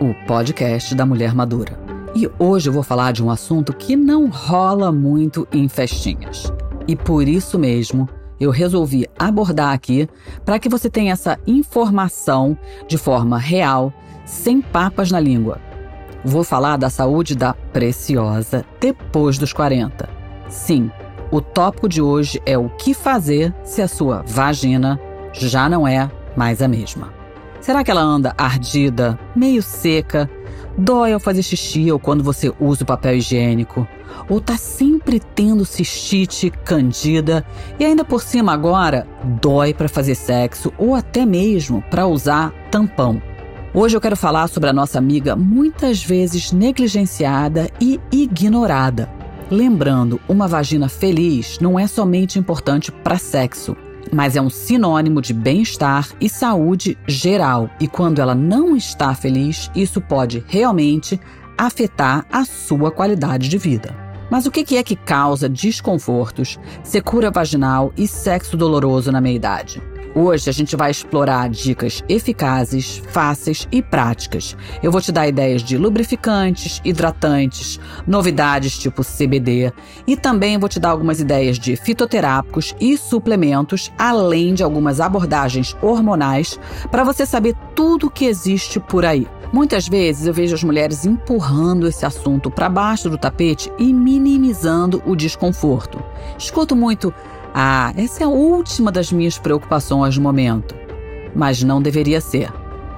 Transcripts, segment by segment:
o podcast da mulher madura. E hoje eu vou falar de um assunto que não rola muito em festinhas. E por isso mesmo eu resolvi abordar aqui para que você tenha essa informação de forma real, sem papas na língua. Vou falar da saúde da preciosa depois dos 40. Sim, o tópico de hoje é o que fazer se a sua vagina já não é mais a mesma. Será que ela anda ardida, meio seca, dói ao fazer xixi ou quando você usa o papel higiênico? Ou tá sempre tendo cistite, candida e ainda por cima agora dói para fazer sexo ou até mesmo para usar tampão? Hoje eu quero falar sobre a nossa amiga muitas vezes negligenciada e ignorada. Lembrando, uma vagina feliz não é somente importante para sexo mas é um sinônimo de bem-estar e saúde geral. E quando ela não está feliz, isso pode realmente afetar a sua qualidade de vida. Mas o que é que causa desconfortos, secura vaginal e sexo doloroso na meia-idade? Hoje a gente vai explorar dicas eficazes, fáceis e práticas. Eu vou te dar ideias de lubrificantes, hidratantes, novidades tipo CBD e também vou te dar algumas ideias de fitoterápicos e suplementos, além de algumas abordagens hormonais para você saber tudo o que existe por aí. Muitas vezes eu vejo as mulheres empurrando esse assunto para baixo do tapete e minimizando o desconforto. Escuto muito ah, essa é a última das minhas preocupações no momento. Mas não deveria ser.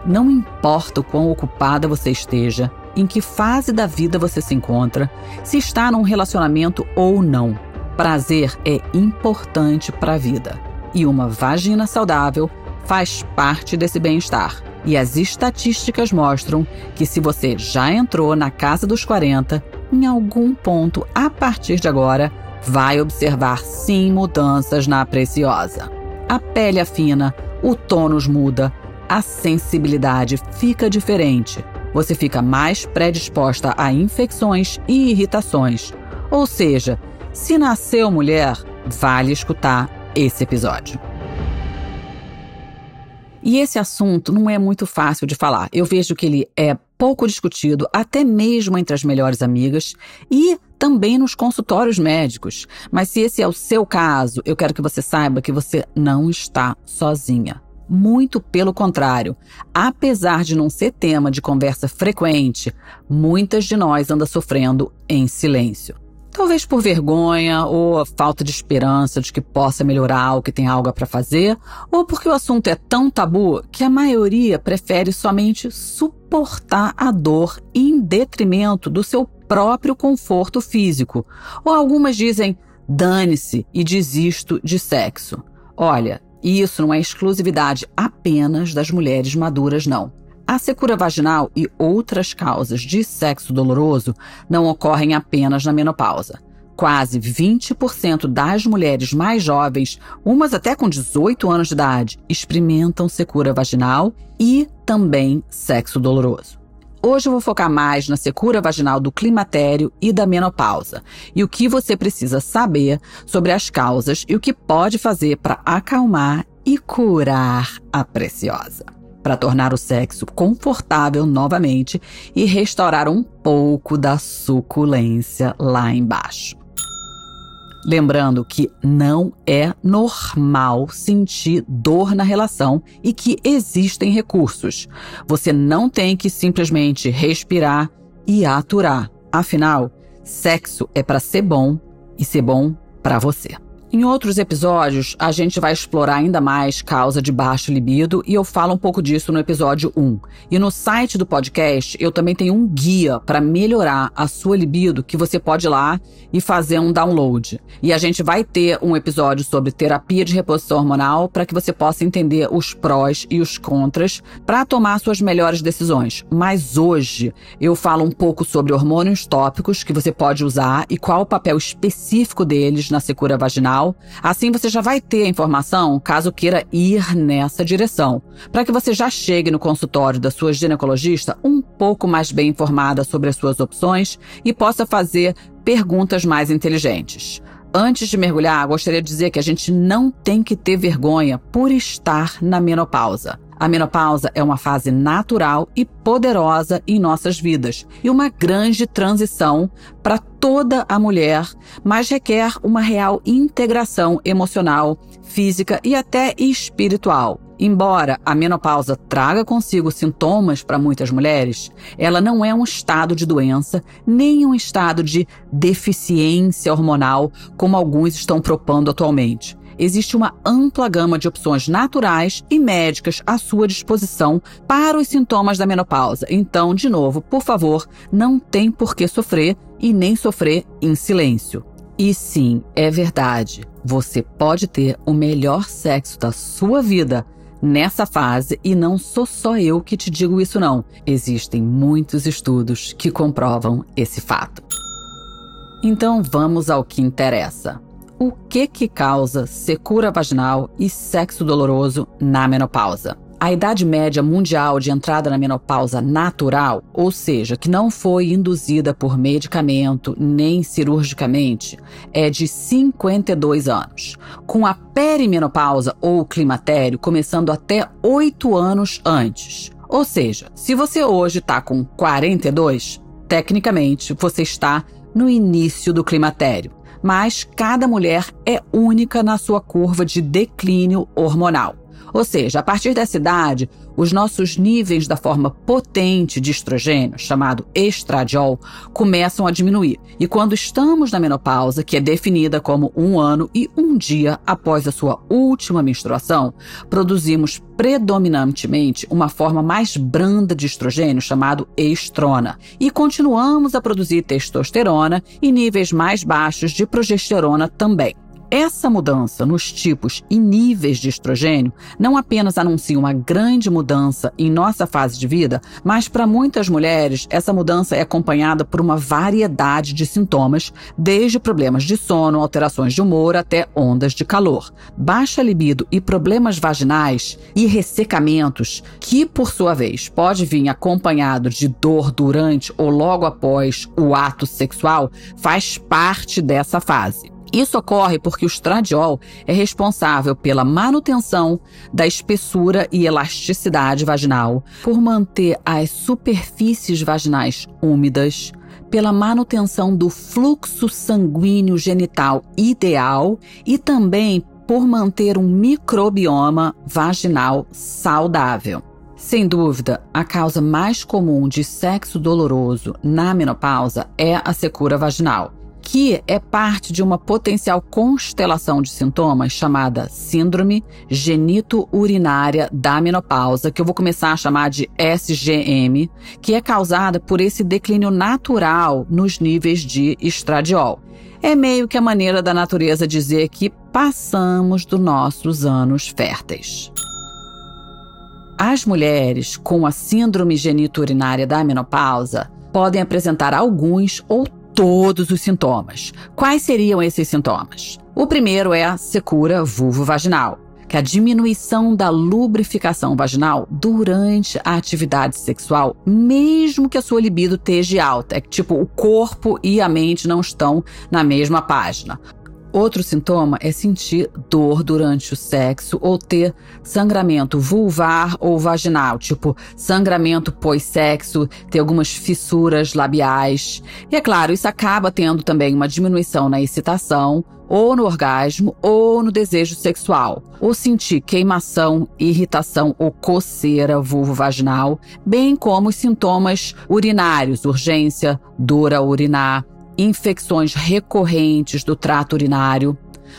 Não importa o quão ocupada você esteja, em que fase da vida você se encontra, se está num relacionamento ou não. Prazer é importante para a vida. E uma vagina saudável faz parte desse bem-estar. E as estatísticas mostram que se você já entrou na casa dos 40, em algum ponto a partir de agora, vai observar sim mudanças na preciosa. A pele afina, o tônus muda, a sensibilidade fica diferente. Você fica mais predisposta a infecções e irritações. Ou seja, se nasceu mulher, vale escutar esse episódio. E esse assunto não é muito fácil de falar. Eu vejo que ele é pouco discutido, até mesmo entre as melhores amigas e também nos consultórios médicos. Mas se esse é o seu caso, eu quero que você saiba que você não está sozinha. Muito pelo contrário, apesar de não ser tema de conversa frequente, muitas de nós andam sofrendo em silêncio. Talvez por vergonha ou falta de esperança de que possa melhorar ou que tem algo para fazer, ou porque o assunto é tão tabu que a maioria prefere somente suportar a dor em detrimento do seu próprio conforto físico. Ou algumas dizem: dane-se e desisto de sexo. Olha, isso não é exclusividade apenas das mulheres maduras, não. A secura vaginal e outras causas de sexo doloroso não ocorrem apenas na menopausa. Quase 20% das mulheres mais jovens, umas até com 18 anos de idade, experimentam secura vaginal e também sexo doloroso. Hoje eu vou focar mais na secura vaginal do climatério e da menopausa e o que você precisa saber sobre as causas e o que pode fazer para acalmar e curar a preciosa para tornar o sexo confortável novamente e restaurar um pouco da suculência lá embaixo. Lembrando que não é normal sentir dor na relação e que existem recursos. Você não tem que simplesmente respirar e aturar. Afinal, sexo é para ser bom e ser bom para você. Em outros episódios, a gente vai explorar ainda mais causa de baixo libido e eu falo um pouco disso no episódio 1. E no site do podcast, eu também tenho um guia para melhorar a sua libido que você pode ir lá e fazer um download. E a gente vai ter um episódio sobre terapia de reposição hormonal para que você possa entender os prós e os contras para tomar suas melhores decisões. Mas hoje eu falo um pouco sobre hormônios tópicos que você pode usar e qual o papel específico deles na secura vaginal Assim você já vai ter a informação caso queira ir nessa direção, para que você já chegue no consultório da sua ginecologista um pouco mais bem informada sobre as suas opções e possa fazer perguntas mais inteligentes. Antes de mergulhar, gostaria de dizer que a gente não tem que ter vergonha por estar na menopausa. A menopausa é uma fase natural e poderosa em nossas vidas e uma grande transição para toda a mulher, mas requer uma real integração emocional, física e até espiritual. Embora a menopausa traga consigo sintomas para muitas mulheres, ela não é um estado de doença, nem um estado de deficiência hormonal, como alguns estão propondo atualmente existe uma ampla gama de opções naturais e médicas à sua disposição para os sintomas da menopausa. Então, de novo, por favor, não tem por que sofrer e nem sofrer em silêncio. E sim, é verdade, você pode ter o melhor sexo da sua vida nessa fase e não sou só eu que te digo isso não. Existem muitos estudos que comprovam esse fato. Então vamos ao que interessa o que que causa secura vaginal e sexo doloroso na menopausa. A idade média mundial de entrada na menopausa natural, ou seja, que não foi induzida por medicamento nem cirurgicamente, é de 52 anos, com a perimenopausa ou climatério começando até 8 anos antes. Ou seja, se você hoje está com 42, tecnicamente você está no início do climatério mas cada mulher é única na sua curva de declínio hormonal. Ou seja, a partir dessa idade, os nossos níveis da forma potente de estrogênio, chamado estradiol, começam a diminuir. E quando estamos na menopausa, que é definida como um ano e um dia após a sua última menstruação, produzimos predominantemente uma forma mais branda de estrogênio chamado estrona. E continuamos a produzir testosterona e níveis mais baixos de progesterona também. Essa mudança nos tipos e níveis de estrogênio não apenas anuncia uma grande mudança em nossa fase de vida, mas para muitas mulheres essa mudança é acompanhada por uma variedade de sintomas, desde problemas de sono, alterações de humor até ondas de calor. Baixa libido e problemas vaginais e ressecamentos, que por sua vez pode vir acompanhado de dor durante ou logo após o ato sexual, faz parte dessa fase. Isso ocorre porque o estradiol é responsável pela manutenção da espessura e elasticidade vaginal, por manter as superfícies vaginais úmidas, pela manutenção do fluxo sanguíneo genital ideal e também por manter um microbioma vaginal saudável. Sem dúvida, a causa mais comum de sexo doloroso na menopausa é a secura vaginal que é parte de uma potencial constelação de sintomas chamada Síndrome Genito-Urinária da Menopausa, que eu vou começar a chamar de SGM, que é causada por esse declínio natural nos níveis de estradiol. É meio que a maneira da natureza dizer que passamos dos nossos anos férteis. As mulheres com a síndrome genito-urinária da menopausa podem apresentar alguns ou todos os sintomas. Quais seriam esses sintomas? O primeiro é a secura vulvo-vaginal, que é a diminuição da lubrificação vaginal durante a atividade sexual, mesmo que a sua libido esteja alta. É que, tipo, o corpo e a mente não estão na mesma página. Outro sintoma é sentir dor durante o sexo ou ter sangramento vulvar ou vaginal, tipo sangramento pós-sexo, ter algumas fissuras labiais. E é claro, isso acaba tendo também uma diminuição na excitação, ou no orgasmo, ou no desejo sexual, ou sentir queimação, irritação ou coceira vulvo-vaginal, bem como os sintomas urinários, urgência, dor a urinar, infecções recorrentes do trato urinário,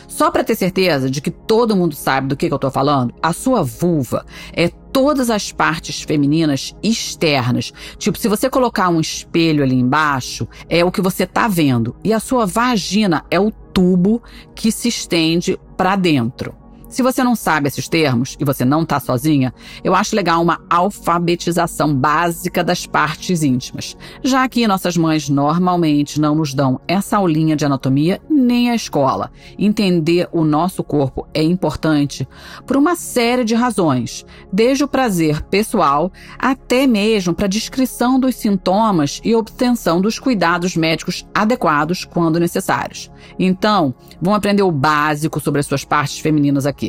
Só para ter certeza de que todo mundo sabe do que, que eu tô falando, a sua vulva é todas as partes femininas externas. Tipo, se você colocar um espelho ali embaixo, é o que você tá vendo. E a sua vagina é o tubo que se estende para dentro. Se você não sabe esses termos e você não está sozinha, eu acho legal uma alfabetização básica das partes íntimas, já que nossas mães normalmente não nos dão essa aulinha de anatomia nem a escola. Entender o nosso corpo é importante por uma série de razões, desde o prazer pessoal até mesmo para a descrição dos sintomas e obtenção dos cuidados médicos adequados quando necessários. Então, vamos aprender o básico sobre as suas partes femininas aqui.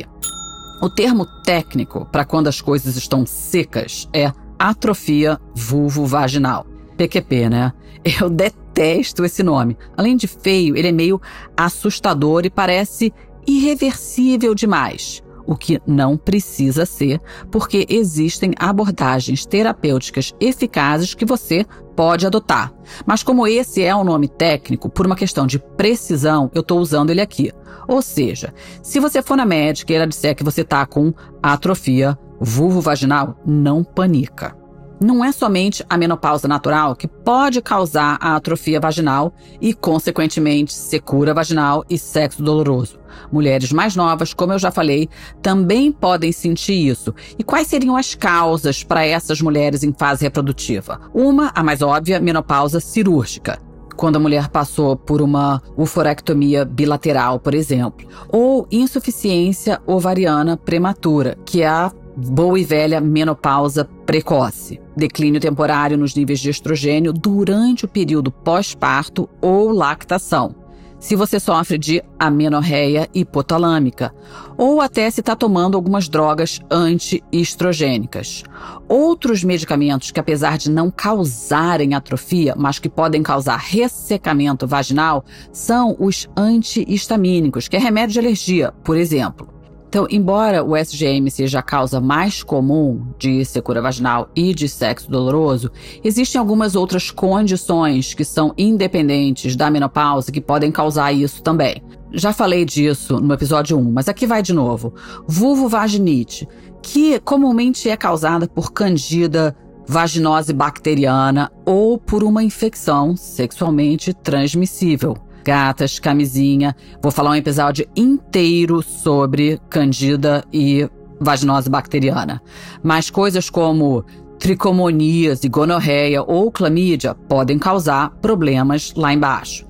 O termo técnico para quando as coisas estão secas é atrofia vulvovaginal. PQP, né? Eu detesto esse nome. Além de feio, ele é meio assustador e parece irreversível demais o que não precisa ser, porque existem abordagens terapêuticas eficazes que você pode adotar. Mas como esse é um nome técnico, por uma questão de precisão, eu estou usando ele aqui. Ou seja, se você for na médica e ela disser que você está com atrofia vulvovaginal, não panica. Não é somente a menopausa natural que pode causar a atrofia vaginal e, consequentemente, secura vaginal e sexo doloroso. Mulheres mais novas, como eu já falei, também podem sentir isso. E quais seriam as causas para essas mulheres em fase reprodutiva? Uma, a mais óbvia, menopausa cirúrgica quando a mulher passou por uma uforectomia bilateral, por exemplo, ou insuficiência ovariana prematura, que é a boa e velha menopausa precoce, declínio temporário nos níveis de estrogênio durante o período pós-parto ou lactação se você sofre de amenorreia hipotalâmica, ou até se está tomando algumas drogas anti-estrogênicas. Outros medicamentos que, apesar de não causarem atrofia, mas que podem causar ressecamento vaginal, são os antihistamínicos, que é remédio de alergia, por exemplo. Então, embora o SGM seja a causa mais comum de secura vaginal e de sexo doloroso, existem algumas outras condições que são independentes da menopausa que podem causar isso também. Já falei disso no episódio 1, mas aqui vai de novo. Vulvovaginite, que comumente é causada por candida vaginose bacteriana ou por uma infecção sexualmente transmissível gatas, camisinha. Vou falar um episódio inteiro sobre candida e vaginose bacteriana. Mas coisas como tricomonias e gonorreia ou clamídia podem causar problemas lá embaixo.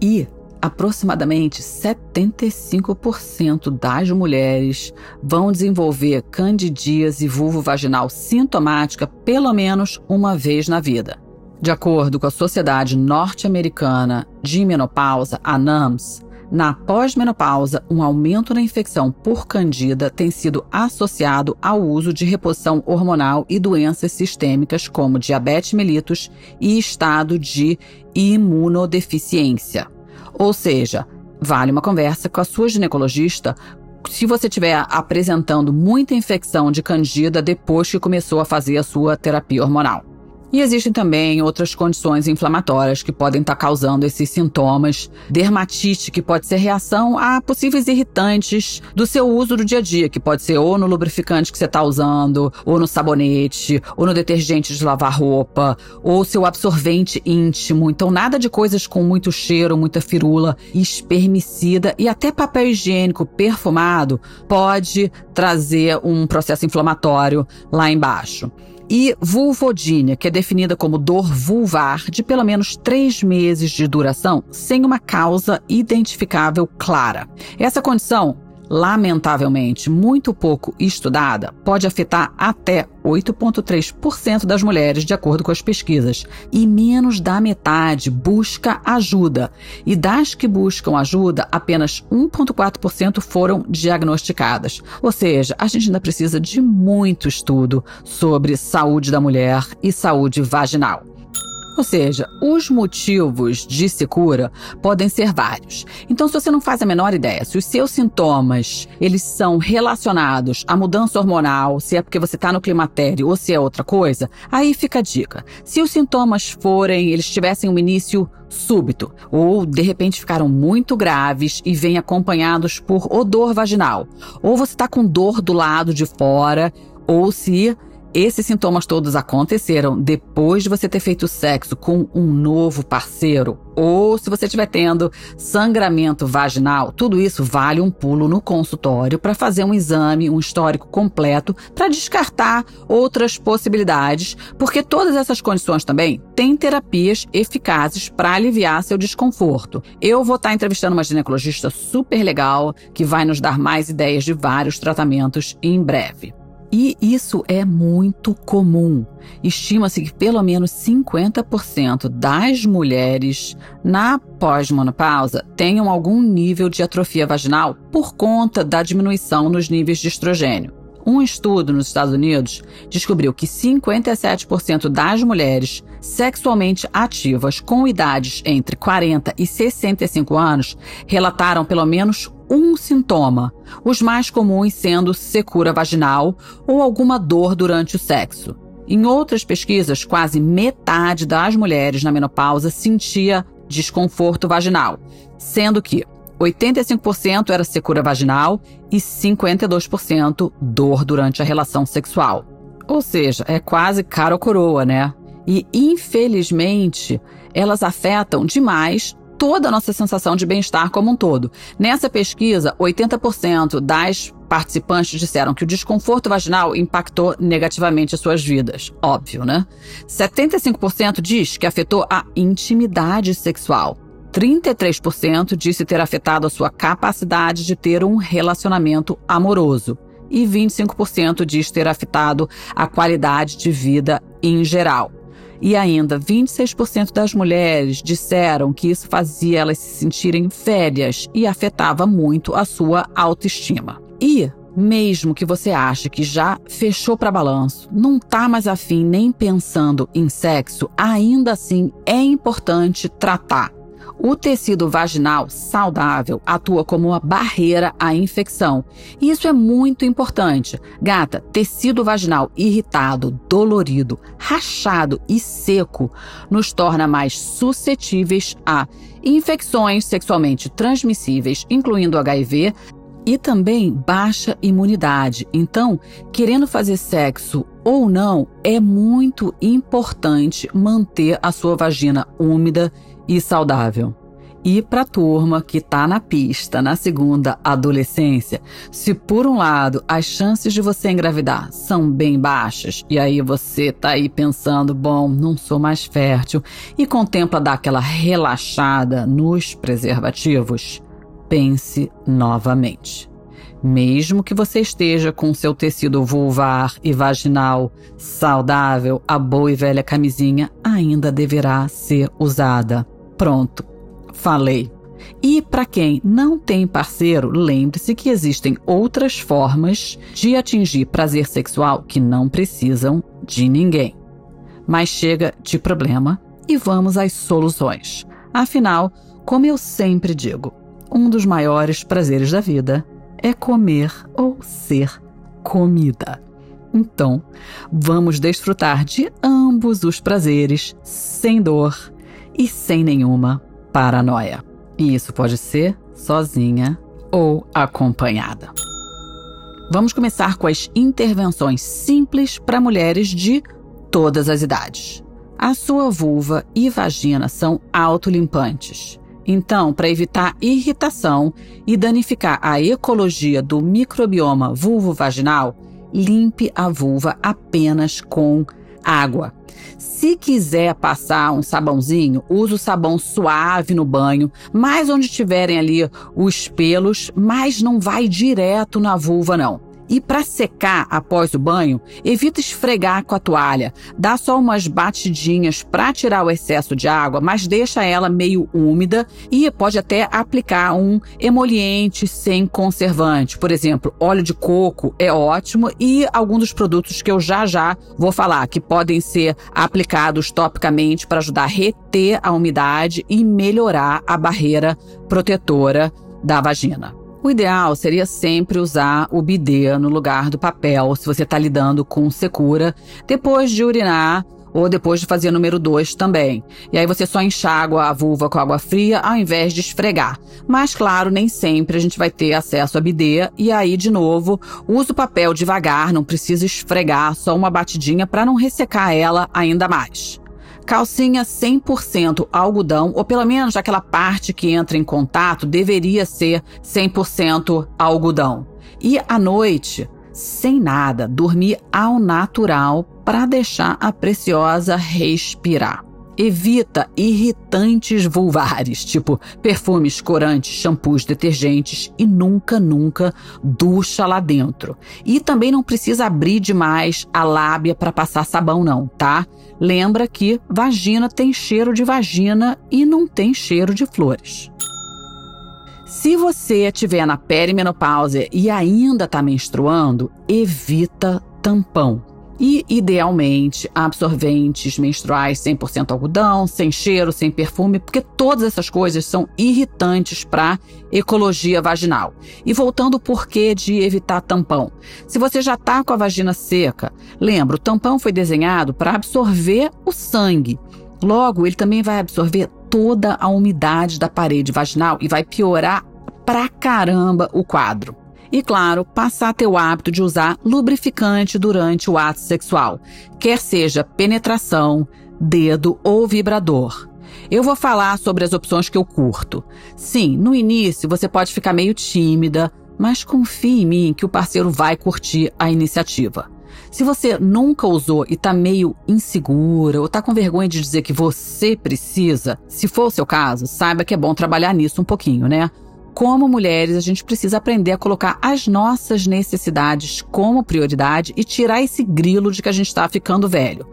E aproximadamente 75% das mulheres vão desenvolver candidíase vulvovaginal sintomática pelo menos uma vez na vida. De acordo com a Sociedade Norte-Americana de Menopausa, a NAMS, na pós-menopausa, um aumento na infecção por candida tem sido associado ao uso de reposição hormonal e doenças sistêmicas como diabetes mellitus e estado de imunodeficiência. Ou seja, vale uma conversa com a sua ginecologista se você estiver apresentando muita infecção de candida depois que começou a fazer a sua terapia hormonal. E existem também outras condições inflamatórias que podem estar causando esses sintomas. Dermatite, que pode ser reação a possíveis irritantes do seu uso do dia a dia, que pode ser ou no lubrificante que você está usando, ou no sabonete, ou no detergente de lavar roupa, ou seu absorvente íntimo. Então, nada de coisas com muito cheiro, muita firula, espermicida e até papel higiênico perfumado pode trazer um processo inflamatório lá embaixo e vulvodínia, que é definida como dor vulvar de pelo menos três meses de duração, sem uma causa identificável clara. Essa condição lamentavelmente muito pouco estudada, pode afetar até 8,3% das mulheres, de acordo com as pesquisas, e menos da metade busca ajuda. E das que buscam ajuda, apenas 1,4% foram diagnosticadas. Ou seja, a gente ainda precisa de muito estudo sobre saúde da mulher e saúde vaginal. Ou seja, os motivos de secura podem ser vários. Então, se você não faz a menor ideia, se os seus sintomas eles são relacionados à mudança hormonal, se é porque você está no climatério ou se é outra coisa, aí fica a dica. Se os sintomas forem, eles tivessem um início súbito ou de repente ficaram muito graves e vêm acompanhados por odor vaginal, ou você está com dor do lado de fora, ou se esses sintomas todos aconteceram depois de você ter feito sexo com um novo parceiro, ou se você estiver tendo sangramento vaginal, tudo isso vale um pulo no consultório para fazer um exame, um histórico completo, para descartar outras possibilidades, porque todas essas condições também têm terapias eficazes para aliviar seu desconforto. Eu vou estar tá entrevistando uma ginecologista super legal que vai nos dar mais ideias de vários tratamentos em breve. E isso é muito comum. Estima-se que pelo menos 50% das mulheres na pós-menopausa tenham algum nível de atrofia vaginal por conta da diminuição nos níveis de estrogênio. Um estudo nos Estados Unidos descobriu que 57% das mulheres sexualmente ativas com idades entre 40 e 65 anos relataram pelo menos um sintoma, os mais comuns sendo secura vaginal ou alguma dor durante o sexo. Em outras pesquisas, quase metade das mulheres na menopausa sentia desconforto vaginal, sendo que 85% era secura vaginal e 52% dor durante a relação sexual. Ou seja, é quase cara ou coroa, né? E infelizmente, elas afetam demais toda a nossa sensação de bem-estar como um todo. Nessa pesquisa, 80% das participantes disseram que o desconforto vaginal impactou negativamente as suas vidas. Óbvio, né? 75% diz que afetou a intimidade sexual. 33% disse ter afetado a sua capacidade de ter um relacionamento amoroso. E 25% diz ter afetado a qualidade de vida em geral. E ainda, 26% das mulheres disseram que isso fazia elas se sentirem velhas e afetava muito a sua autoestima. E mesmo que você ache que já fechou para balanço, não tá mais afim nem pensando em sexo, ainda assim é importante tratar o tecido vaginal saudável atua como uma barreira à infecção. E isso é muito importante. Gata, tecido vaginal irritado, dolorido, rachado e seco nos torna mais suscetíveis a infecções sexualmente transmissíveis, incluindo HIV, e também baixa imunidade. Então, querendo fazer sexo ou não, é muito importante manter a sua vagina úmida e saudável. E para a turma que está na pista na segunda adolescência, se por um lado as chances de você engravidar são bem baixas, e aí você tá aí pensando, bom, não sou mais fértil, e contempla dar aquela relaxada nos preservativos, pense novamente. Mesmo que você esteja com seu tecido vulvar e vaginal saudável, a boa e velha camisinha ainda deverá ser usada. Pronto, falei. E para quem não tem parceiro, lembre-se que existem outras formas de atingir prazer sexual que não precisam de ninguém. Mas chega de problema e vamos às soluções. Afinal, como eu sempre digo, um dos maiores prazeres da vida é comer ou ser comida. Então, vamos desfrutar de ambos os prazeres sem dor e sem nenhuma paranoia. E isso pode ser sozinha ou acompanhada. Vamos começar com as intervenções simples para mulheres de todas as idades. A sua vulva e vagina são autolimpantes. Então, para evitar irritação e danificar a ecologia do microbioma vulvo-vaginal, limpe a vulva apenas com água. Se quiser passar um sabãozinho, use o sabão suave no banho, mais onde tiverem ali os pelos, mas não vai direto na vulva não. E para secar após o banho, evita esfregar com a toalha. Dá só umas batidinhas para tirar o excesso de água, mas deixa ela meio úmida e pode até aplicar um emoliente sem conservante. Por exemplo, óleo de coco é ótimo e alguns dos produtos que eu já já vou falar que podem ser aplicados topicamente para ajudar a reter a umidade e melhorar a barreira protetora da vagina. O ideal seria sempre usar o bidê no lugar do papel, se você está lidando com secura, depois de urinar ou depois de fazer número 2 também. E aí você só enxágua a vulva com água fria ao invés de esfregar. Mas claro, nem sempre a gente vai ter acesso a bidê e aí de novo, usa o papel devagar, não precisa esfregar, só uma batidinha para não ressecar ela ainda mais calcinha 100% algodão, ou pelo menos aquela parte que entra em contato deveria ser 100% algodão. E à noite, sem nada, dormir ao natural para deixar a preciosa respirar. Evita irritantes vulvares, tipo perfumes, corantes, shampoos, detergentes e nunca, nunca ducha lá dentro. E também não precisa abrir demais a lábia para passar sabão, não, tá? Lembra que vagina tem cheiro de vagina e não tem cheiro de flores. Se você estiver na perimenopausa e ainda está menstruando, evita tampão e, idealmente, absorventes menstruais 100% algodão, sem cheiro, sem perfume, porque todas essas coisas são irritantes para ecologia vaginal. E voltando ao porquê de evitar tampão. Se você já está com a vagina seca, lembra, o tampão foi desenhado para absorver o sangue. Logo, ele também vai absorver toda a umidade da parede vaginal e vai piorar pra caramba o quadro. E claro, passar a ter o hábito de usar lubrificante durante o ato sexual, quer seja penetração, dedo ou vibrador. Eu vou falar sobre as opções que eu curto. Sim, no início você pode ficar meio tímida, mas confie em mim que o parceiro vai curtir a iniciativa. Se você nunca usou e está meio insegura ou está com vergonha de dizer que você precisa, se for o seu caso, saiba que é bom trabalhar nisso um pouquinho, né? Como mulheres, a gente precisa aprender a colocar as nossas necessidades como prioridade e tirar esse grilo de que a gente está ficando velho.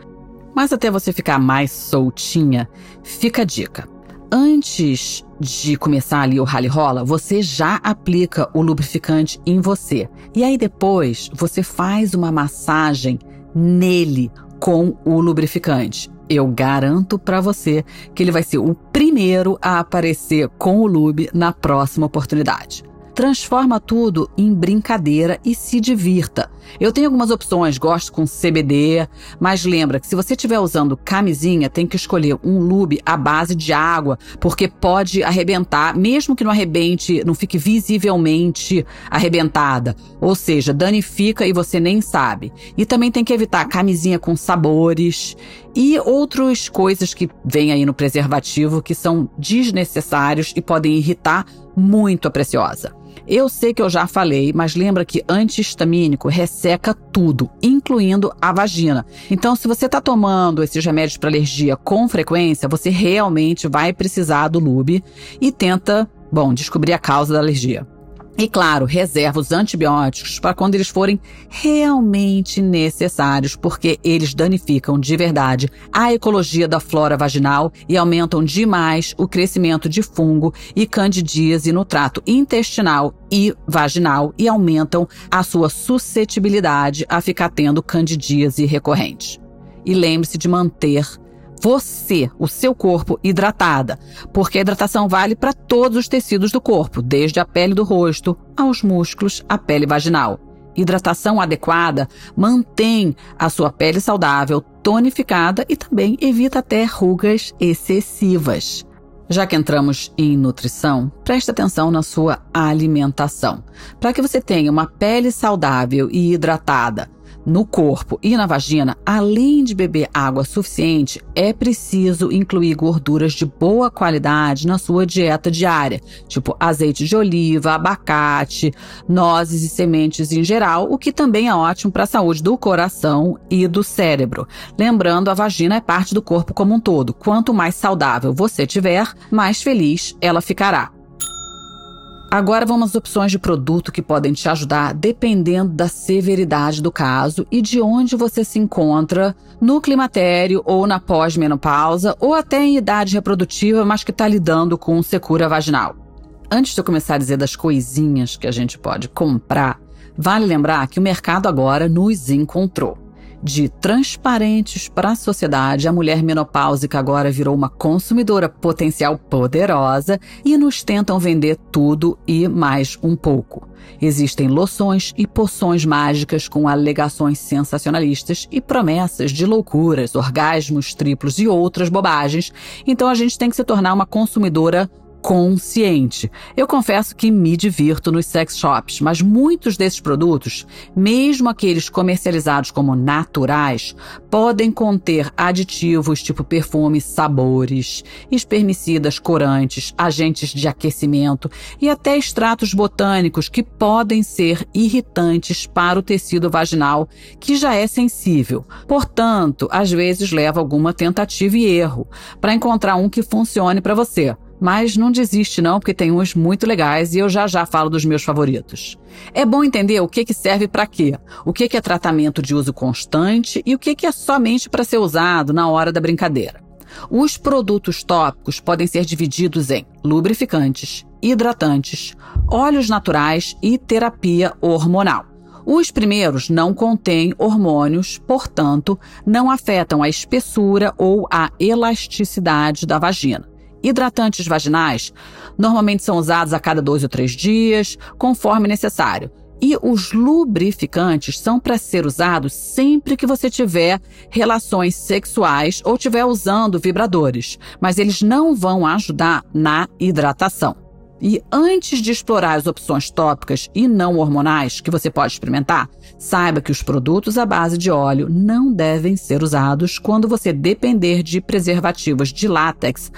Mas até você ficar mais soltinha, fica a dica. Antes de começar ali o rally rola, você já aplica o lubrificante em você. E aí depois você faz uma massagem nele com o lubrificante eu garanto para você que ele vai ser o primeiro a aparecer com o Lube na próxima oportunidade transforma tudo em brincadeira e se divirta. Eu tenho algumas opções, gosto com CBD, mas lembra que se você estiver usando camisinha, tem que escolher um lube à base de água, porque pode arrebentar, mesmo que não arrebente, não fique visivelmente arrebentada. Ou seja, danifica e você nem sabe. E também tem que evitar camisinha com sabores e outras coisas que vêm aí no preservativo que são desnecessários e podem irritar muito a preciosa. Eu sei que eu já falei, mas lembra que antihistamínico resseca tudo, incluindo a vagina. Então, se você está tomando esses remédios para alergia com frequência, você realmente vai precisar do lube e tenta, bom, descobrir a causa da alergia. E claro, reserva os antibióticos para quando eles forem realmente necessários, porque eles danificam de verdade a ecologia da flora vaginal e aumentam demais o crescimento de fungo e candidíase no trato intestinal e vaginal e aumentam a sua suscetibilidade a ficar tendo candidíase recorrente. E lembre-se de manter você, o seu corpo, hidratada, porque a hidratação vale para todos os tecidos do corpo, desde a pele do rosto aos músculos, a pele vaginal. Hidratação adequada mantém a sua pele saudável, tonificada e também evita até rugas excessivas. Já que entramos em nutrição, preste atenção na sua alimentação. Para que você tenha uma pele saudável e hidratada, no corpo e na vagina, além de beber água suficiente, é preciso incluir gorduras de boa qualidade na sua dieta diária, tipo azeite de oliva, abacate, nozes e sementes em geral, o que também é ótimo para a saúde do coração e do cérebro. Lembrando, a vagina é parte do corpo como um todo. Quanto mais saudável você tiver, mais feliz ela ficará. Agora vamos às opções de produto que podem te ajudar dependendo da severidade do caso e de onde você se encontra no climatério ou na pós-menopausa ou até em idade reprodutiva, mas que está lidando com secura vaginal. Antes de eu começar a dizer das coisinhas que a gente pode comprar, vale lembrar que o mercado agora nos encontrou de transparentes para a sociedade, a mulher menopáusica agora virou uma consumidora potencial poderosa e nos tentam vender tudo e mais um pouco. Existem loções e poções mágicas com alegações sensacionalistas e promessas de loucuras, orgasmos triplos e outras bobagens. Então a gente tem que se tornar uma consumidora consciente. Eu confesso que me divirto nos sex shops, mas muitos desses produtos, mesmo aqueles comercializados como naturais, podem conter aditivos tipo perfumes, sabores, espermicidas, corantes, agentes de aquecimento e até extratos botânicos que podem ser irritantes para o tecido vaginal, que já é sensível. Portanto, às vezes leva alguma tentativa e erro para encontrar um que funcione para você. Mas não desiste não, porque tem uns muito legais e eu já já falo dos meus favoritos. É bom entender o que, que serve para quê, o que, que é tratamento de uso constante e o que, que é somente para ser usado na hora da brincadeira. Os produtos tópicos podem ser divididos em lubrificantes, hidratantes, óleos naturais e terapia hormonal. Os primeiros não contêm hormônios, portanto, não afetam a espessura ou a elasticidade da vagina. Hidratantes vaginais normalmente são usados a cada dois ou três dias, conforme necessário. E os lubrificantes são para ser usados sempre que você tiver relações sexuais ou estiver usando vibradores, mas eles não vão ajudar na hidratação. E antes de explorar as opções tópicas e não hormonais que você pode experimentar, saiba que os produtos à base de óleo não devem ser usados quando você depender de preservativos de látex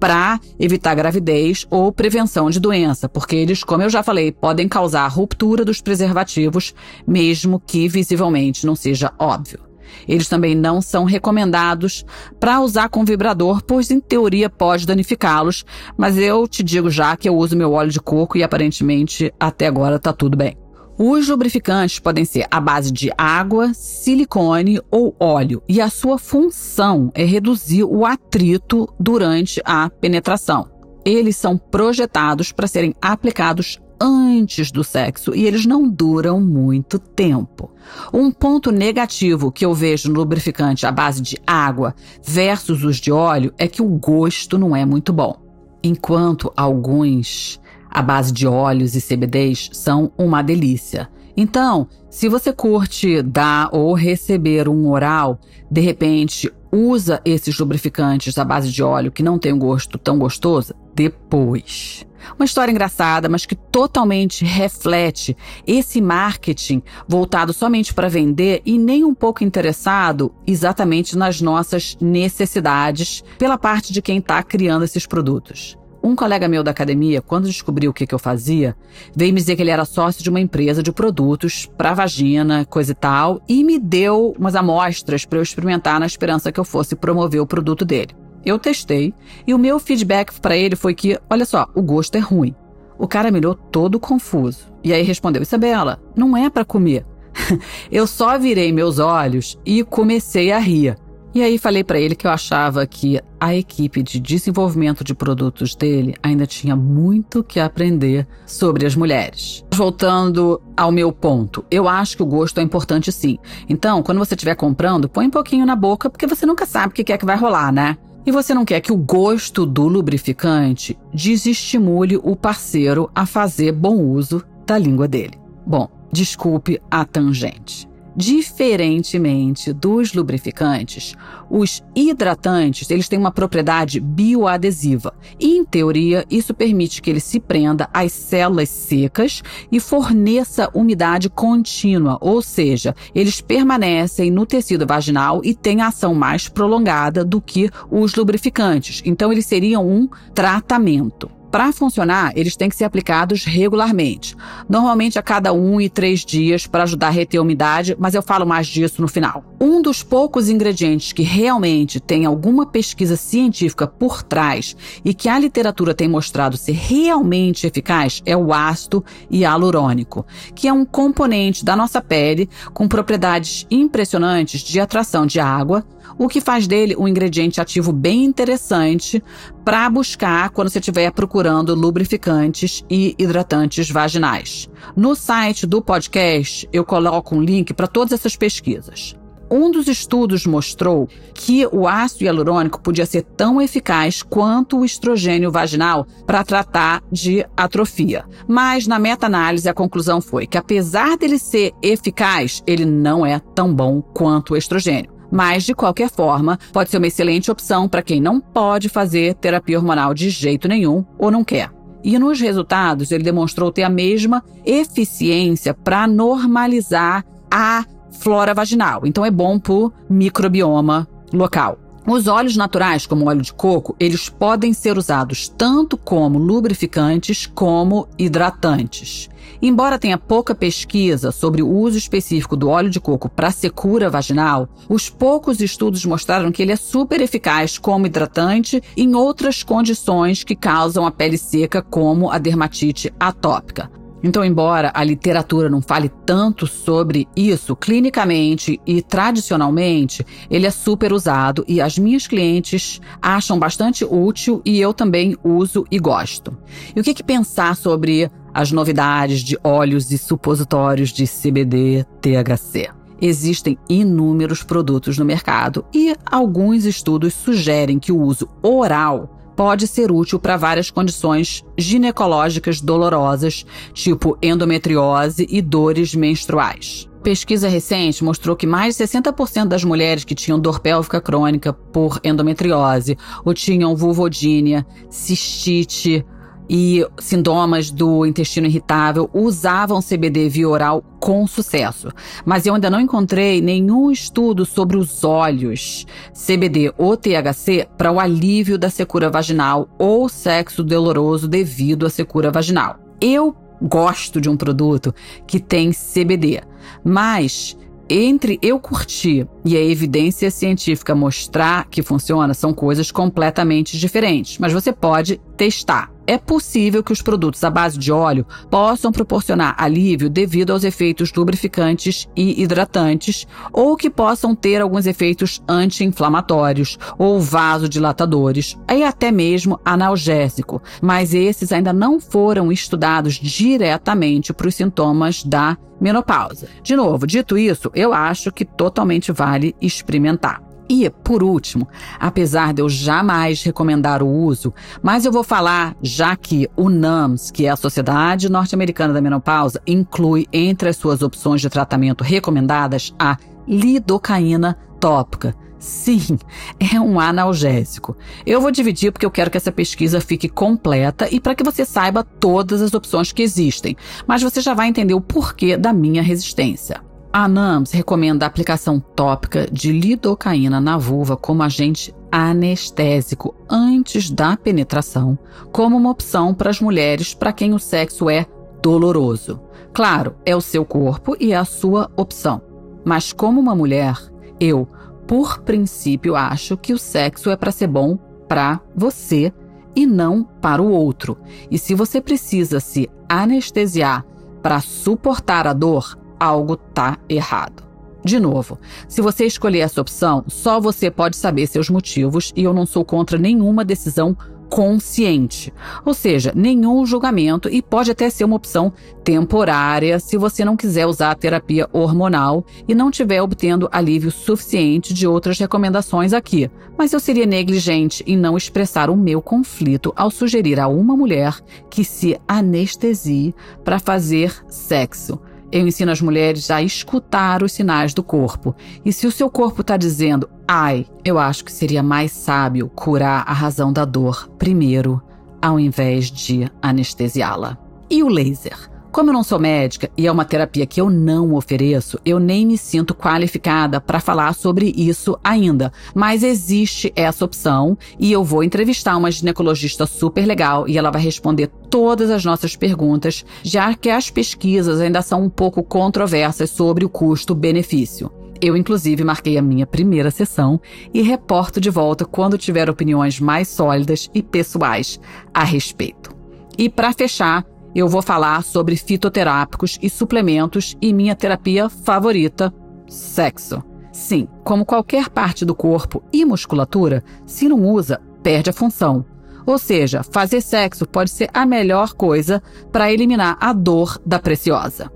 para evitar gravidez ou prevenção de doença, porque eles, como eu já falei, podem causar ruptura dos preservativos, mesmo que visivelmente não seja óbvio. Eles também não são recomendados para usar com vibrador, pois em teoria pode danificá-los, mas eu te digo já que eu uso meu óleo de coco e aparentemente até agora está tudo bem. Os lubrificantes podem ser à base de água, silicone ou óleo, e a sua função é reduzir o atrito durante a penetração. Eles são projetados para serem aplicados antes do sexo e eles não duram muito tempo. Um ponto negativo que eu vejo no lubrificante à base de água versus os de óleo é que o gosto não é muito bom. Enquanto alguns à base de óleos e CBDs são uma delícia. Então, se você curte dar ou receber um oral, de repente usa esses lubrificantes à base de óleo que não tem um gosto tão gostoso depois. Uma história engraçada, mas que totalmente reflete esse marketing voltado somente para vender e nem um pouco interessado exatamente nas nossas necessidades pela parte de quem está criando esses produtos. Um colega meu da academia, quando descobriu o que, que eu fazia, veio me dizer que ele era sócio de uma empresa de produtos para vagina, coisa e tal, e me deu umas amostras para eu experimentar na esperança que eu fosse promover o produto dele. Eu testei e o meu feedback para ele foi que, olha só, o gosto é ruim. O cara me olhou todo confuso. E aí respondeu: Isabela, não é para comer. eu só virei meus olhos e comecei a rir. E aí falei para ele que eu achava que a equipe de desenvolvimento de produtos dele ainda tinha muito que aprender sobre as mulheres. Voltando ao meu ponto, eu acho que o gosto é importante sim. Então, quando você estiver comprando, põe um pouquinho na boca, porque você nunca sabe o que é que vai rolar, né? E você não quer que o gosto do lubrificante desestimule o parceiro a fazer bom uso da língua dele. Bom, desculpe a tangente. Diferentemente dos lubrificantes, os hidratantes eles têm uma propriedade bioadesiva e, em teoria, isso permite que ele se prenda às células secas e forneça umidade contínua, ou seja, eles permanecem no tecido vaginal e têm ação mais prolongada do que os lubrificantes. Então, eles seriam um tratamento. Para funcionar, eles têm que ser aplicados regularmente, normalmente a cada um e três dias para ajudar a reter a umidade, mas eu falo mais disso no final. Um dos poucos ingredientes que realmente tem alguma pesquisa científica por trás e que a literatura tem mostrado ser realmente eficaz é o ácido hialurônico, que é um componente da nossa pele com propriedades impressionantes de atração de água, o que faz dele um ingrediente ativo bem interessante para buscar quando você estiver procurando lubrificantes e hidratantes vaginais. No site do podcast, eu coloco um link para todas essas pesquisas. Um dos estudos mostrou que o ácido hialurônico podia ser tão eficaz quanto o estrogênio vaginal para tratar de atrofia. Mas na meta-análise a conclusão foi que apesar dele ser eficaz, ele não é tão bom quanto o estrogênio. Mas, de qualquer forma, pode ser uma excelente opção para quem não pode fazer terapia hormonal de jeito nenhum ou não quer. E nos resultados, ele demonstrou ter a mesma eficiência para normalizar a flora vaginal. Então, é bom para o microbioma local. Os óleos naturais, como o óleo de coco, eles podem ser usados tanto como lubrificantes como hidratantes. Embora tenha pouca pesquisa sobre o uso específico do óleo de coco para secura vaginal, os poucos estudos mostraram que ele é super eficaz como hidratante em outras condições que causam a pele seca, como a dermatite atópica. Então, embora a literatura não fale tanto sobre isso, clinicamente e tradicionalmente, ele é super usado e as minhas clientes acham bastante útil e eu também uso e gosto. E o que, que pensar sobre as novidades de óleos e supositórios de CBD, THC? Existem inúmeros produtos no mercado e alguns estudos sugerem que o uso oral pode ser útil para várias condições ginecológicas dolorosas, tipo endometriose e dores menstruais. Pesquisa recente mostrou que mais de 60% das mulheres que tinham dor pélvica crônica por endometriose ou tinham vulvodínia, cistite, e sintomas do intestino irritável usavam CBD via oral com sucesso. Mas eu ainda não encontrei nenhum estudo sobre os óleos CBD ou THC para o alívio da secura vaginal ou sexo doloroso devido à secura vaginal. Eu gosto de um produto que tem CBD, mas entre eu curtir e a evidência científica mostrar que funciona são coisas completamente diferentes, mas você pode testar. É possível que os produtos à base de óleo possam proporcionar alívio devido aos efeitos lubrificantes e hidratantes, ou que possam ter alguns efeitos anti-inflamatórios ou vasodilatadores, e até mesmo analgésico, mas esses ainda não foram estudados diretamente para os sintomas da menopausa. De novo, dito isso, eu acho que totalmente vale experimentar. E, por último, apesar de eu jamais recomendar o uso, mas eu vou falar já que o NAMS, que é a Sociedade Norte-Americana da Menopausa, inclui entre as suas opções de tratamento recomendadas a lidocaína tópica. Sim, é um analgésico. Eu vou dividir porque eu quero que essa pesquisa fique completa e para que você saiba todas as opções que existem, mas você já vai entender o porquê da minha resistência. A NAMS recomenda a aplicação tópica de lidocaína na vulva como agente anestésico antes da penetração, como uma opção para as mulheres para quem o sexo é doloroso. Claro, é o seu corpo e é a sua opção. Mas como uma mulher, eu, por princípio, acho que o sexo é para ser bom para você e não para o outro. E se você precisa se anestesiar para suportar a dor, algo tá errado. De novo, se você escolher essa opção, só você pode saber seus motivos e eu não sou contra nenhuma decisão consciente. Ou seja, nenhum julgamento e pode até ser uma opção temporária se você não quiser usar a terapia hormonal e não estiver obtendo alívio suficiente de outras recomendações aqui. Mas eu seria negligente em não expressar o meu conflito ao sugerir a uma mulher que se anestesie para fazer sexo. Eu ensino as mulheres a escutar os sinais do corpo. E se o seu corpo está dizendo, ai, eu acho que seria mais sábio curar a razão da dor primeiro, ao invés de anestesiá-la. E o laser? Como eu não sou médica e é uma terapia que eu não ofereço, eu nem me sinto qualificada para falar sobre isso ainda. Mas existe essa opção e eu vou entrevistar uma ginecologista super legal e ela vai responder todas as nossas perguntas, já que as pesquisas ainda são um pouco controversas sobre o custo-benefício. Eu, inclusive, marquei a minha primeira sessão e reporto de volta quando tiver opiniões mais sólidas e pessoais a respeito. E para fechar, eu vou falar sobre fitoterápicos e suplementos e minha terapia favorita, sexo. Sim, como qualquer parte do corpo e musculatura, se não usa, perde a função. Ou seja, fazer sexo pode ser a melhor coisa para eliminar a dor da preciosa.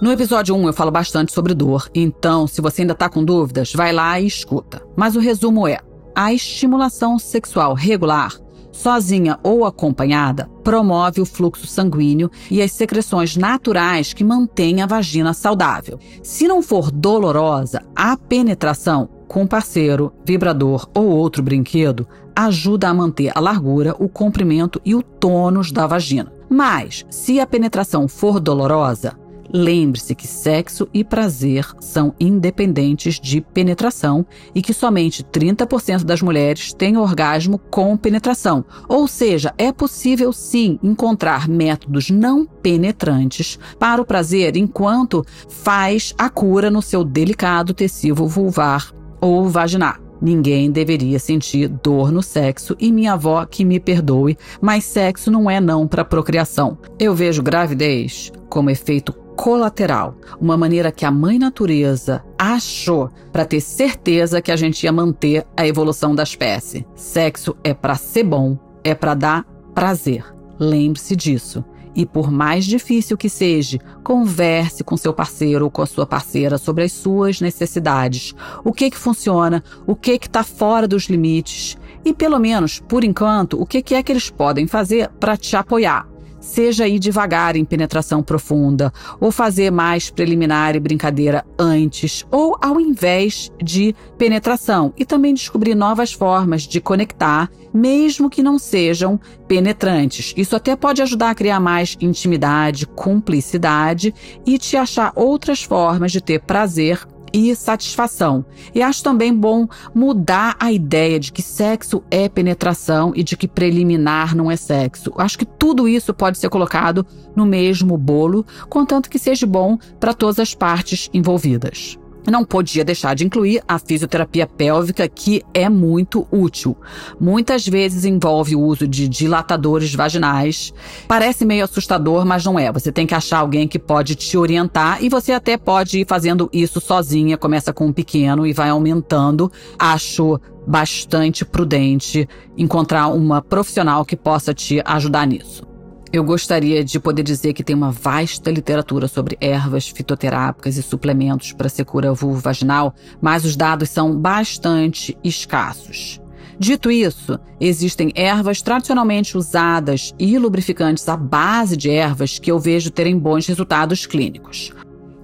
No episódio 1 eu falo bastante sobre dor, então se você ainda está com dúvidas, vai lá e escuta. Mas o resumo é: a estimulação sexual regular sozinha ou acompanhada, promove o fluxo sanguíneo e as secreções naturais que mantêm a vagina saudável. Se não for dolorosa, a penetração com parceiro, vibrador ou outro brinquedo ajuda a manter a largura, o comprimento e o tônus da vagina. Mas, se a penetração for dolorosa, Lembre-se que sexo e prazer são independentes de penetração e que somente 30% das mulheres têm orgasmo com penetração. Ou seja, é possível sim encontrar métodos não penetrantes para o prazer enquanto faz a cura no seu delicado tecido vulvar ou vaginal. Ninguém deveria sentir dor no sexo e minha avó que me perdoe, mas sexo não é não para procriação. Eu vejo gravidez como efeito colateral, uma maneira que a mãe natureza achou para ter certeza que a gente ia manter a evolução da espécie. Sexo é para ser bom, é para dar prazer. Lembre-se disso. E por mais difícil que seja, converse com seu parceiro ou com a sua parceira sobre as suas necessidades. O que que funciona, o que que está fora dos limites e pelo menos, por enquanto, o que que é que eles podem fazer para te apoiar seja ir devagar em penetração profunda, ou fazer mais preliminar e brincadeira antes, ou ao invés de penetração, e também descobrir novas formas de conectar, mesmo que não sejam penetrantes. Isso até pode ajudar a criar mais intimidade, cumplicidade e te achar outras formas de ter prazer e satisfação. E acho também bom mudar a ideia de que sexo é penetração e de que preliminar não é sexo. Acho que tudo isso pode ser colocado no mesmo bolo, contanto que seja bom para todas as partes envolvidas não podia deixar de incluir a fisioterapia pélvica, que é muito útil. Muitas vezes envolve o uso de dilatadores vaginais. Parece meio assustador, mas não é. Você tem que achar alguém que pode te orientar e você até pode ir fazendo isso sozinha. Começa com um pequeno e vai aumentando. Acho bastante prudente encontrar uma profissional que possa te ajudar nisso. Eu gostaria de poder dizer que tem uma vasta literatura sobre ervas fitoterápicas e suplementos para ser cura vulvo-vaginal, mas os dados são bastante escassos. Dito isso, existem ervas tradicionalmente usadas e lubrificantes à base de ervas que eu vejo terem bons resultados clínicos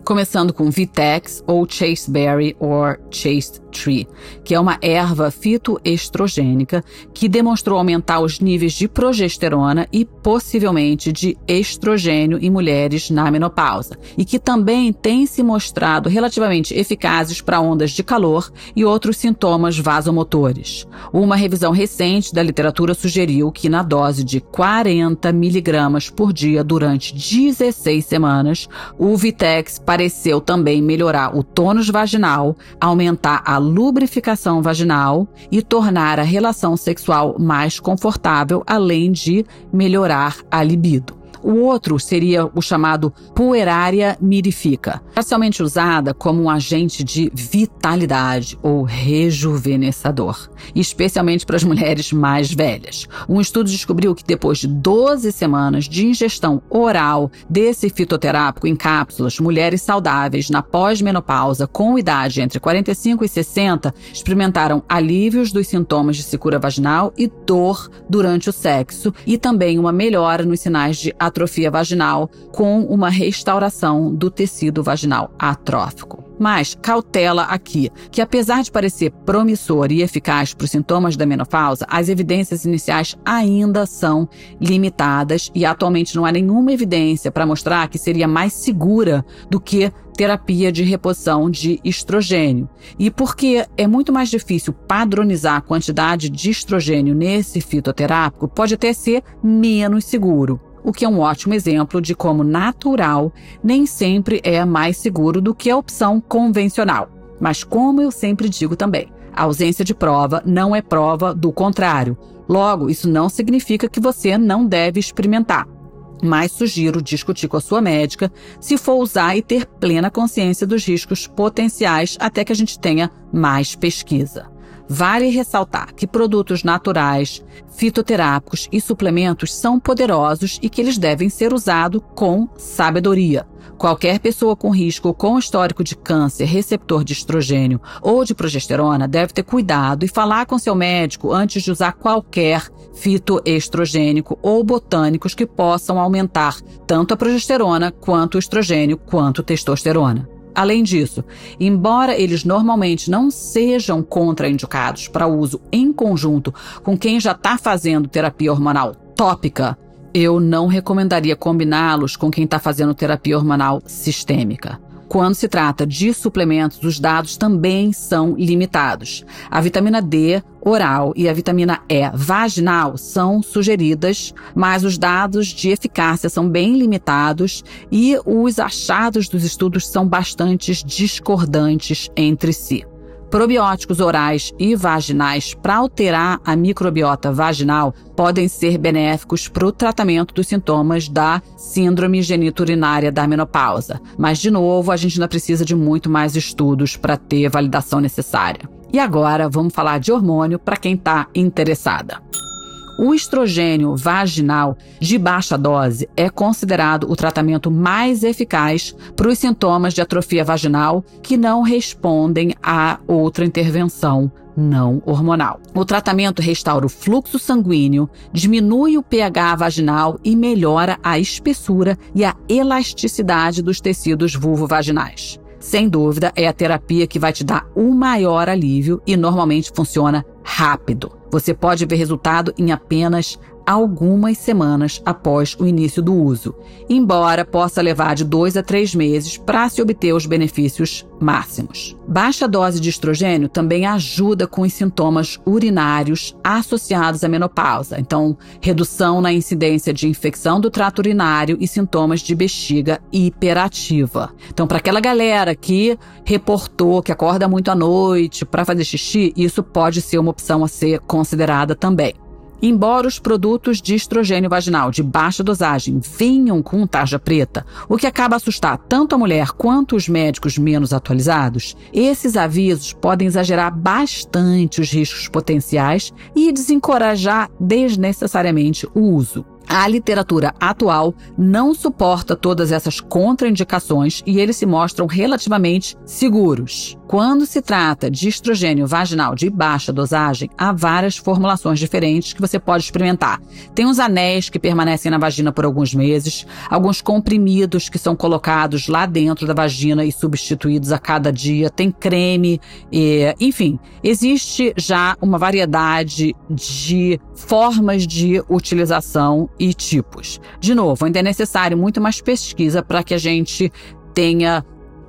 começando com Vitex ou Chasteberry ou Chaste Tree, que é uma erva fitoestrogênica que demonstrou aumentar os níveis de progesterona e possivelmente de estrogênio em mulheres na menopausa, e que também tem se mostrado relativamente eficazes para ondas de calor e outros sintomas vasomotores. Uma revisão recente da literatura sugeriu que na dose de 40 miligramas por dia durante 16 semanas, o Vitex pareceu também melhorar o tônus vaginal, aumentar a lubrificação vaginal e tornar a relação sexual mais confortável, além de melhorar a libido. O outro seria o chamado puerária mirifica, parcialmente usada como um agente de vitalidade ou rejuvenescedor, especialmente para as mulheres mais velhas. Um estudo descobriu que depois de 12 semanas de ingestão oral desse fitoterápico em cápsulas, mulheres saudáveis na pós-menopausa com idade entre 45 e 60 experimentaram alívios dos sintomas de secura vaginal e dor durante o sexo e também uma melhora nos sinais de atrofia vaginal com uma restauração do tecido vaginal atrófico. Mas cautela aqui, que apesar de parecer promissor e eficaz para os sintomas da menopausa, as evidências iniciais ainda são limitadas e atualmente não há nenhuma evidência para mostrar que seria mais segura do que terapia de reposição de estrogênio. E porque é muito mais difícil padronizar a quantidade de estrogênio nesse fitoterápico, pode até ser menos seguro o que é um ótimo exemplo de como natural nem sempre é mais seguro do que a opção convencional. Mas, como eu sempre digo também, a ausência de prova não é prova do contrário. Logo, isso não significa que você não deve experimentar. Mas sugiro discutir com a sua médica se for usar e ter plena consciência dos riscos potenciais até que a gente tenha mais pesquisa. Vale ressaltar que produtos naturais, fitoterápicos e suplementos são poderosos e que eles devem ser usados com sabedoria. Qualquer pessoa com risco ou com histórico de câncer, receptor de estrogênio ou de progesterona deve ter cuidado e falar com seu médico antes de usar qualquer fitoestrogênico ou botânicos que possam aumentar tanto a progesterona quanto o estrogênio quanto testosterona. Além disso, embora eles normalmente não sejam contraindicados para uso em conjunto com quem já está fazendo terapia hormonal tópica, eu não recomendaria combiná-los com quem está fazendo terapia hormonal sistêmica. Quando se trata de suplementos, os dados também são limitados. A vitamina D oral e a vitamina E vaginal são sugeridas, mas os dados de eficácia são bem limitados e os achados dos estudos são bastante discordantes entre si probióticos orais e vaginais para alterar a microbiota vaginal podem ser benéficos para o tratamento dos sintomas da síndrome geniturinária da menopausa. Mas, de novo, a gente ainda precisa de muito mais estudos para ter a validação necessária. E agora vamos falar de hormônio para quem está interessada. O estrogênio vaginal de baixa dose é considerado o tratamento mais eficaz para os sintomas de atrofia vaginal que não respondem a outra intervenção não hormonal. O tratamento restaura o fluxo sanguíneo, diminui o pH vaginal e melhora a espessura e a elasticidade dos tecidos vulvovaginais. Sem dúvida, é a terapia que vai te dar o maior alívio e normalmente funciona rápido. Você pode ver resultado em apenas algumas semanas após o início do uso, embora possa levar de dois a três meses para se obter os benefícios máximos. Baixa dose de estrogênio também ajuda com os sintomas urinários associados à menopausa, então, redução na incidência de infecção do trato urinário e sintomas de bexiga hiperativa. Então, para aquela galera que reportou que acorda muito à noite para fazer xixi, isso pode ser uma opção a ser considerada também. Embora os produtos de estrogênio vaginal de baixa dosagem venham com tarja preta, o que acaba assustar tanto a mulher quanto os médicos menos atualizados, esses avisos podem exagerar bastante os riscos potenciais e desencorajar desnecessariamente o uso. A literatura atual não suporta todas essas contraindicações e eles se mostram relativamente seguros. Quando se trata de estrogênio vaginal de baixa dosagem, há várias formulações diferentes que você pode experimentar. Tem os anéis que permanecem na vagina por alguns meses, alguns comprimidos que são colocados lá dentro da vagina e substituídos a cada dia, tem creme, e, enfim, existe já uma variedade de formas de utilização e tipos. De novo, ainda é necessário muito mais pesquisa para que a gente tenha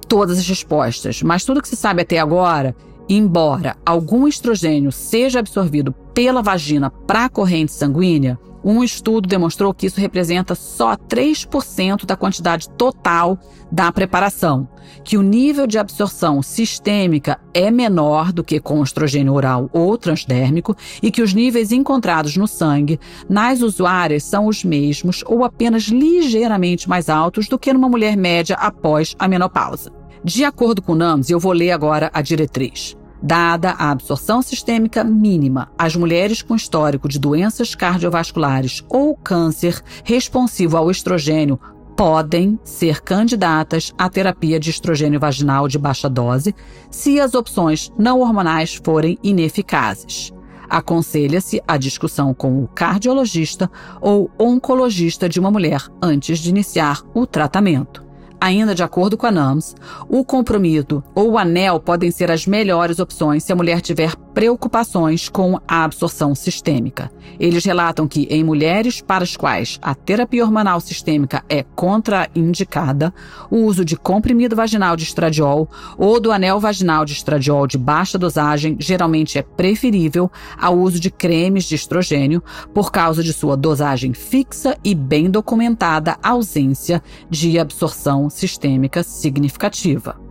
todas as respostas, mas tudo que se sabe até agora, embora algum estrogênio seja absorvido pela vagina para a corrente sanguínea, um estudo demonstrou que isso representa só 3% da quantidade total da preparação, que o nível de absorção sistêmica é menor do que com estrogênio oral ou transdérmico e que os níveis encontrados no sangue nas usuárias são os mesmos ou apenas ligeiramente mais altos do que numa mulher média após a menopausa. De acordo com o NAMS, eu vou ler agora a diretriz. Dada a absorção sistêmica mínima, as mulheres com histórico de doenças cardiovasculares ou câncer responsivo ao estrogênio podem ser candidatas à terapia de estrogênio vaginal de baixa dose se as opções não hormonais forem ineficazes. Aconselha-se a discussão com o cardiologista ou oncologista de uma mulher antes de iniciar o tratamento. Ainda de acordo com a NAMS, o comprimido ou o anel podem ser as melhores opções se a mulher tiver preocupações com a absorção sistêmica. Eles relatam que em mulheres para as quais a terapia hormonal sistêmica é contraindicada, o uso de comprimido vaginal de estradiol ou do anel vaginal de estradiol de baixa dosagem geralmente é preferível ao uso de cremes de estrogênio por causa de sua dosagem fixa e bem documentada ausência de absorção sistêmica significativa.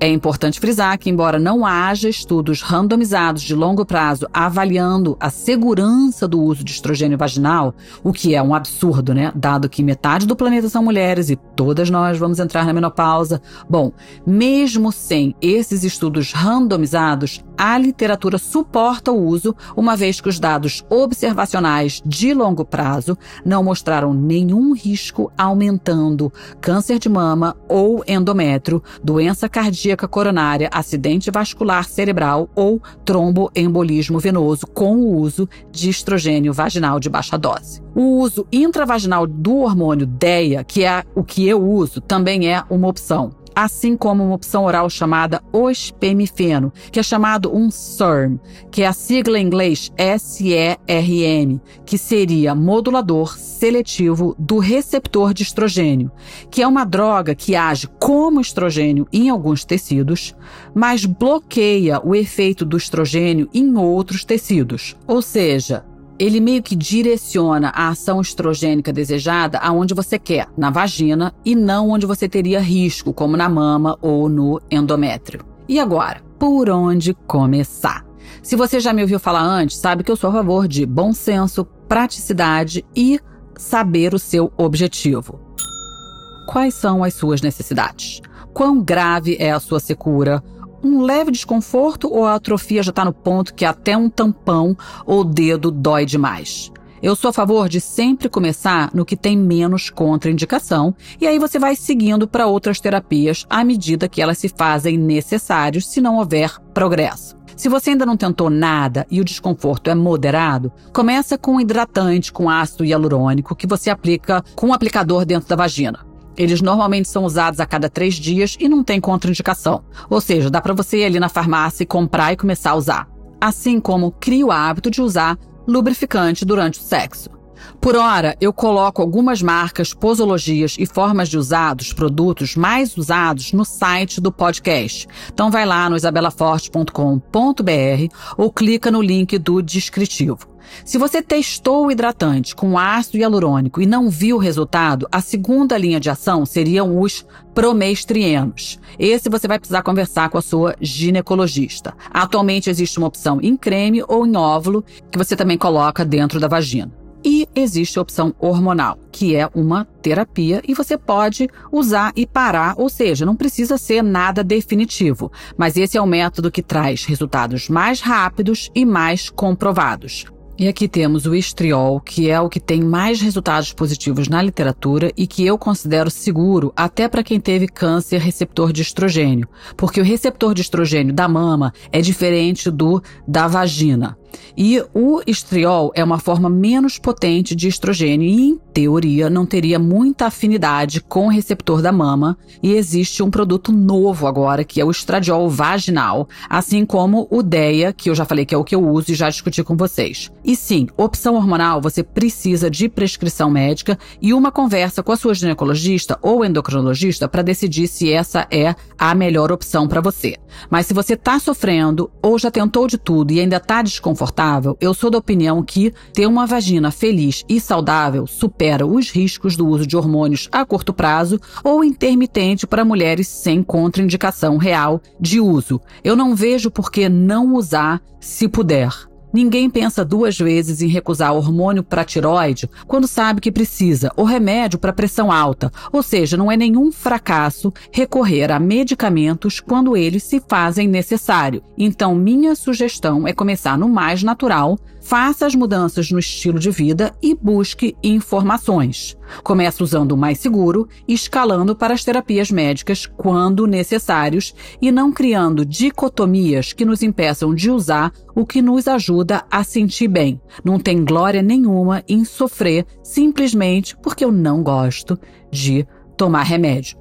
É importante frisar que, embora não haja estudos randomizados de longo prazo avaliando a segurança do uso de estrogênio vaginal, o que é um absurdo, né? Dado que metade do planeta são mulheres e todas nós vamos entrar na menopausa. Bom, mesmo sem esses estudos randomizados, a literatura suporta o uso, uma vez que os dados observacionais de longo prazo não mostraram nenhum risco aumentando câncer de mama ou endométrio, doença cardíaca coronária, acidente vascular cerebral ou tromboembolismo venoso com o uso de estrogênio vaginal de baixa dose. O uso intravaginal do hormônio DEA, que é o que eu uso, também é uma opção assim como uma opção oral chamada ospemifeno, que é chamado um SERM, que é a sigla em inglês SERM, que seria modulador seletivo do receptor de estrogênio, que é uma droga que age como estrogênio em alguns tecidos, mas bloqueia o efeito do estrogênio em outros tecidos. Ou seja, ele meio que direciona a ação estrogênica desejada aonde você quer, na vagina, e não onde você teria risco, como na mama ou no endométrio. E agora, por onde começar? Se você já me ouviu falar antes, sabe que eu sou a favor de bom senso, praticidade e saber o seu objetivo. Quais são as suas necessidades? Quão grave é a sua secura? Um leve desconforto ou a atrofia já está no ponto que até um tampão ou dedo dói demais? Eu sou a favor de sempre começar no que tem menos contraindicação e aí você vai seguindo para outras terapias à medida que elas se fazem necessárias se não houver progresso. Se você ainda não tentou nada e o desconforto é moderado, começa com um hidratante com ácido hialurônico que você aplica com um aplicador dentro da vagina. Eles normalmente são usados a cada três dias e não tem contraindicação. Ou seja, dá para você ir ali na farmácia e comprar e começar a usar. Assim como cria o hábito de usar lubrificante durante o sexo. Por hora, eu coloco algumas marcas, posologias e formas de usar dos produtos mais usados no site do podcast. Então vai lá no isabelaforte.com.br ou clica no link do descritivo. Se você testou o hidratante com ácido hialurônico e não viu o resultado, a segunda linha de ação seriam os promestrienos. Esse você vai precisar conversar com a sua ginecologista. Atualmente existe uma opção em creme ou em óvulo que você também coloca dentro da vagina. E existe a opção hormonal, que é uma terapia e você pode usar e parar, ou seja, não precisa ser nada definitivo, mas esse é o método que traz resultados mais rápidos e mais comprovados. E aqui temos o estriol, que é o que tem mais resultados positivos na literatura e que eu considero seguro até para quem teve câncer receptor de estrogênio, porque o receptor de estrogênio da mama é diferente do da vagina. E o estriol é uma forma menos potente de estrogênio e, em teoria, não teria muita afinidade com o receptor da mama. E existe um produto novo agora, que é o estradiol vaginal, assim como o DEA, que eu já falei que é o que eu uso e já discuti com vocês. E sim, opção hormonal, você precisa de prescrição médica e uma conversa com a sua ginecologista ou endocrinologista para decidir se essa é a melhor opção para você. Mas se você está sofrendo ou já tentou de tudo e ainda está desconfortável, eu sou da opinião que ter uma vagina feliz e saudável supera os riscos do uso de hormônios a curto prazo ou intermitente para mulheres sem contraindicação real de uso. Eu não vejo por que não usar se puder. Ninguém pensa duas vezes em recusar hormônio para tiroide quando sabe que precisa, ou remédio para pressão alta. Ou seja, não é nenhum fracasso recorrer a medicamentos quando eles se fazem necessário. Então, minha sugestão é começar no mais natural, faça as mudanças no estilo de vida e busque informações. Comece usando o mais seguro, escalando para as terapias médicas quando necessários e não criando dicotomias que nos impeçam de usar o que nos ajuda a sentir bem. Não tem glória nenhuma em sofrer simplesmente porque eu não gosto de tomar remédio.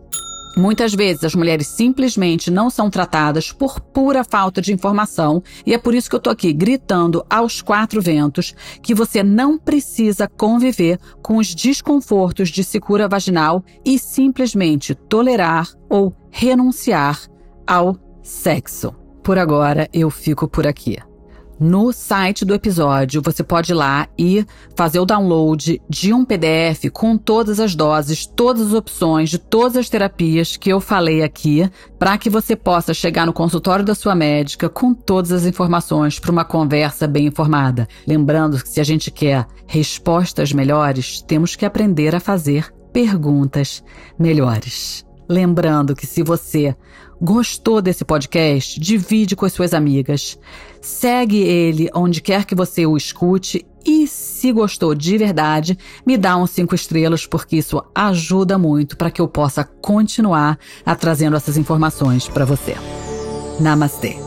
Muitas vezes as mulheres simplesmente não são tratadas por pura falta de informação, e é por isso que eu tô aqui gritando aos quatro ventos que você não precisa conviver com os desconfortos de secura vaginal e simplesmente tolerar ou renunciar ao sexo. Por agora, eu fico por aqui. No site do episódio, você pode ir lá e fazer o download de um PDF com todas as doses, todas as opções de todas as terapias que eu falei aqui, para que você possa chegar no consultório da sua médica com todas as informações para uma conversa bem informada. Lembrando que se a gente quer respostas melhores, temos que aprender a fazer perguntas melhores. Lembrando que se você gostou desse podcast, divide com as suas amigas. Segue ele onde quer que você o escute e se gostou de verdade, me dá uns cinco estrelas porque isso ajuda muito para que eu possa continuar trazendo essas informações para você. Namastê.